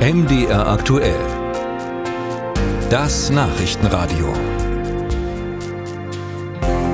MDR aktuell. Das Nachrichtenradio.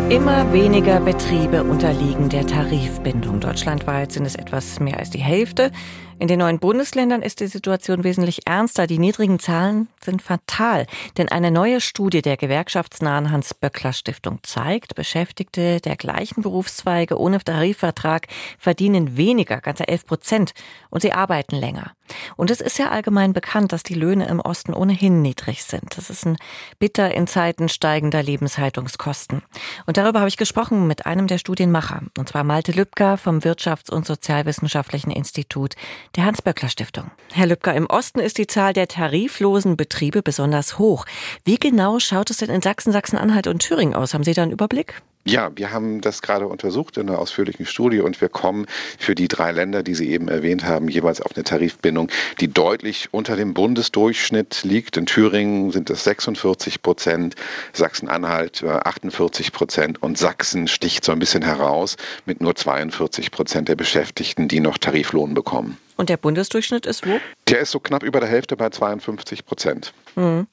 Immer weniger Betriebe unterliegen der Tarifbindung. Deutschlandweit sind es etwas mehr als die Hälfte. In den neuen Bundesländern ist die Situation wesentlich ernster. Die niedrigen Zahlen sind fatal, denn eine neue Studie der gewerkschaftsnahen Hans-Böckler-Stiftung zeigt, Beschäftigte der gleichen Berufszweige ohne Tarifvertrag verdienen weniger, ganze 11 Prozent, und sie arbeiten länger. Und es ist ja allgemein bekannt, dass die Löhne im Osten ohnehin niedrig sind. Das ist ein bitter in Zeiten steigender Lebenshaltungskosten. Und darüber habe ich gesprochen mit einem der Studienmacher, und zwar Malte Lübcker vom Wirtschafts- und Sozialwissenschaftlichen Institut der Hans-Böckler-Stiftung. Herr Lübcker, im Osten ist die Zahl der tariflosen Betriebe besonders hoch. Wie genau schaut es denn in Sachsen, Sachsen-Anhalt und Thüringen aus? Haben Sie da einen Überblick? Ja, wir haben das gerade untersucht in einer ausführlichen Studie und wir kommen für die drei Länder, die Sie eben erwähnt haben, jeweils auf eine Tarifbindung, die deutlich unter dem Bundesdurchschnitt liegt. In Thüringen sind es 46 Prozent, Sachsen-Anhalt 48 äh, Prozent und Sachsen sticht so ein bisschen heraus mit nur 42 Prozent der Beschäftigten, die noch Tariflohn bekommen. Und der Bundesdurchschnitt ist wo? Der ist so knapp über der Hälfte bei 52 Prozent. Mhm.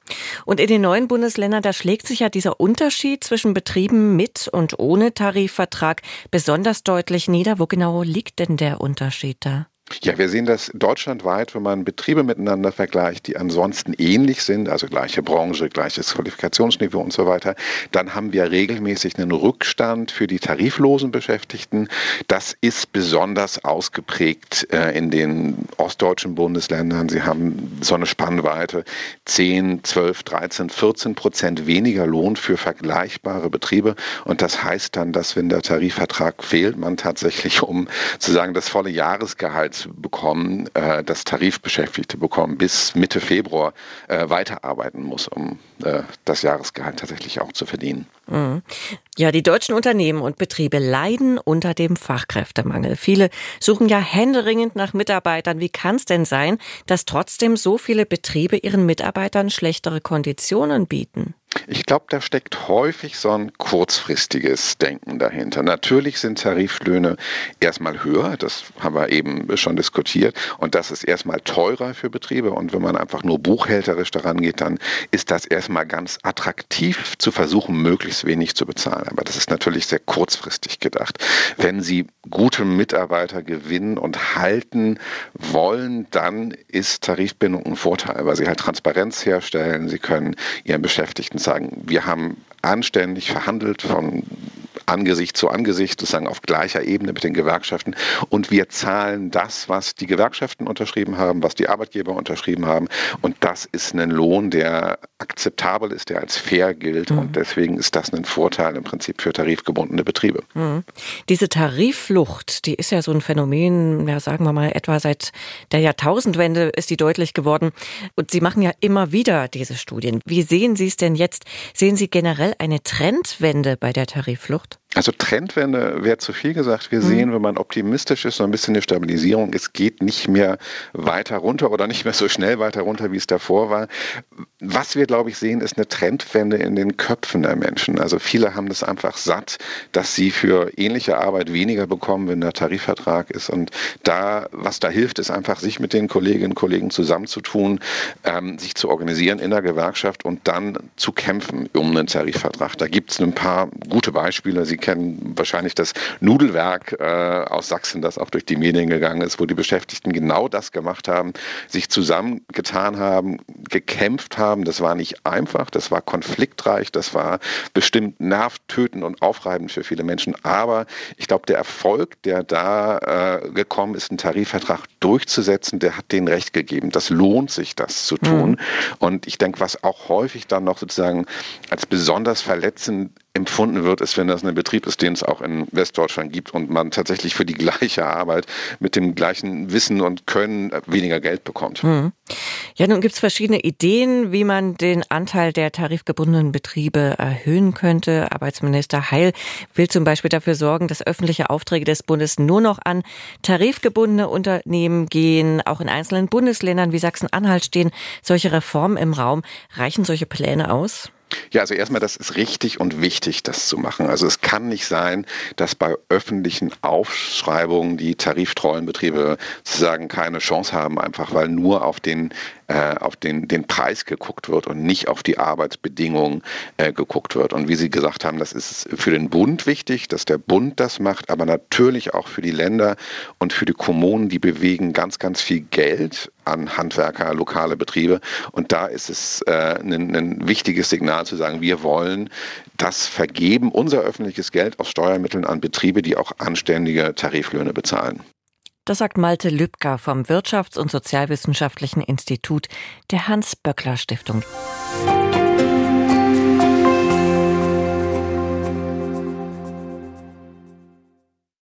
Und in den neuen Bundesländern, da schlägt sich ja dieser Unterschied zwischen Betrieben mit und ohne Tarifvertrag besonders deutlich nieder. Wo genau liegt denn der Unterschied da? Ja, wir sehen das deutschlandweit, wenn man Betriebe miteinander vergleicht, die ansonsten ähnlich sind, also gleiche Branche, gleiches Qualifikationsniveau und so weiter, dann haben wir regelmäßig einen Rückstand für die tariflosen Beschäftigten. Das ist besonders ausgeprägt äh, in den ostdeutschen Bundesländern. Sie haben so eine Spannweite 10, 12, 13, 14 Prozent weniger Lohn für vergleichbare Betriebe. Und das heißt dann, dass wenn der Tarifvertrag fehlt, man tatsächlich um zu das volle Jahresgehalt bekommen, äh, dass Tarifbeschäftigte bekommen, bis Mitte Februar äh, weiterarbeiten muss, um äh, das Jahresgehalt tatsächlich auch zu verdienen. Mhm. Ja, die deutschen Unternehmen und Betriebe leiden unter dem Fachkräftemangel. Viele suchen ja händeringend nach Mitarbeitern. Wie kann es denn sein, dass trotzdem so viele Betriebe ihren Mitarbeitern schlechtere Konditionen bieten? Ich glaube, da steckt häufig so ein kurzfristiges Denken dahinter. Natürlich sind Tariflöhne erstmal höher, das haben wir eben schon diskutiert, und das ist erstmal teurer für Betriebe. Und wenn man einfach nur buchhälterisch daran geht, dann ist das erstmal ganz attraktiv zu versuchen, möglichst wenig zu bezahlen. Aber das ist natürlich sehr kurzfristig gedacht. Wenn Sie gute Mitarbeiter gewinnen und halten wollen, dann ist Tarifbindung ein Vorteil, weil Sie halt Transparenz herstellen. Sie können Ihren Beschäftigten sagen, wir haben anständig verhandelt von Angesicht zu Angesicht, sozusagen auf gleicher Ebene mit den Gewerkschaften. Und wir zahlen das, was die Gewerkschaften unterschrieben haben, was die Arbeitgeber unterschrieben haben. Und das ist ein Lohn, der akzeptabel ist, der als fair gilt. Mhm. Und deswegen ist das ein Vorteil im Prinzip für tarifgebundene Betriebe. Mhm. Diese Tarifflucht, die ist ja so ein Phänomen, ja, sagen wir mal, etwa seit der Jahrtausendwende ist die deutlich geworden. Und Sie machen ja immer wieder diese Studien. Wie sehen Sie es denn jetzt? Sehen Sie generell eine Trendwende bei der Tariflucht? Also Trendwende wäre zu viel gesagt. Wir mhm. sehen, wenn man optimistisch ist, so ein bisschen eine Stabilisierung. Es geht nicht mehr weiter runter oder nicht mehr so schnell weiter runter, wie es davor war. Was wir, glaube ich, sehen, ist eine Trendwende in den Köpfen der Menschen. Also viele haben das einfach satt, dass sie für ähnliche Arbeit weniger bekommen, wenn der Tarifvertrag ist. Und da, was da hilft, ist einfach, sich mit den Kolleginnen und Kollegen zusammenzutun, ähm, sich zu organisieren in der Gewerkschaft und dann zu kämpfen um einen Tarifvertrag. Da gibt es ein paar gute Beispiele. Sie kennen wahrscheinlich das Nudelwerk äh, aus Sachsen, das auch durch die Medien gegangen ist, wo die Beschäftigten genau das gemacht haben, sich zusammengetan haben, gekämpft haben. Das war nicht einfach, das war konfliktreich, das war bestimmt nervtötend und aufreibend für viele Menschen. Aber ich glaube, der Erfolg, der da äh, gekommen ist, einen Tarifvertrag durchzusetzen, der hat denen recht gegeben. Das lohnt sich, das zu tun. Mhm. Und ich denke, was auch häufig dann noch sozusagen als besonders verletzend empfunden wird, ist, wenn das ein Betrieb ist, den es auch in Westdeutschland gibt und man tatsächlich für die gleiche Arbeit mit dem gleichen Wissen und Können weniger Geld bekommt. Hm. Ja, nun gibt es verschiedene Ideen, wie man den Anteil der tarifgebundenen Betriebe erhöhen könnte. Arbeitsminister Heil will zum Beispiel dafür sorgen, dass öffentliche Aufträge des Bundes nur noch an tarifgebundene Unternehmen gehen. Auch in einzelnen Bundesländern wie Sachsen-Anhalt stehen solche Reformen im Raum. Reichen solche Pläne aus? Ja, also erstmal, das ist richtig und wichtig, das zu machen. Also es kann nicht sein, dass bei öffentlichen Aufschreibungen die tariftreuen Betriebe sozusagen keine Chance haben, einfach weil nur auf den äh, auf den, den Preis geguckt wird und nicht auf die Arbeitsbedingungen äh, geguckt wird. Und wie Sie gesagt haben, das ist für den Bund wichtig, dass der Bund das macht, aber natürlich auch für die Länder und für die Kommunen, die bewegen ganz, ganz viel Geld an Handwerker, lokale Betriebe. Und da ist es äh, ein, ein wichtiges Signal zu sagen, wir wollen das vergeben, unser öffentliches Geld aus Steuermitteln an Betriebe, die auch anständige Tariflöhne bezahlen. Das sagt Malte Lübcker vom Wirtschafts- und Sozialwissenschaftlichen Institut der Hans-Böckler-Stiftung.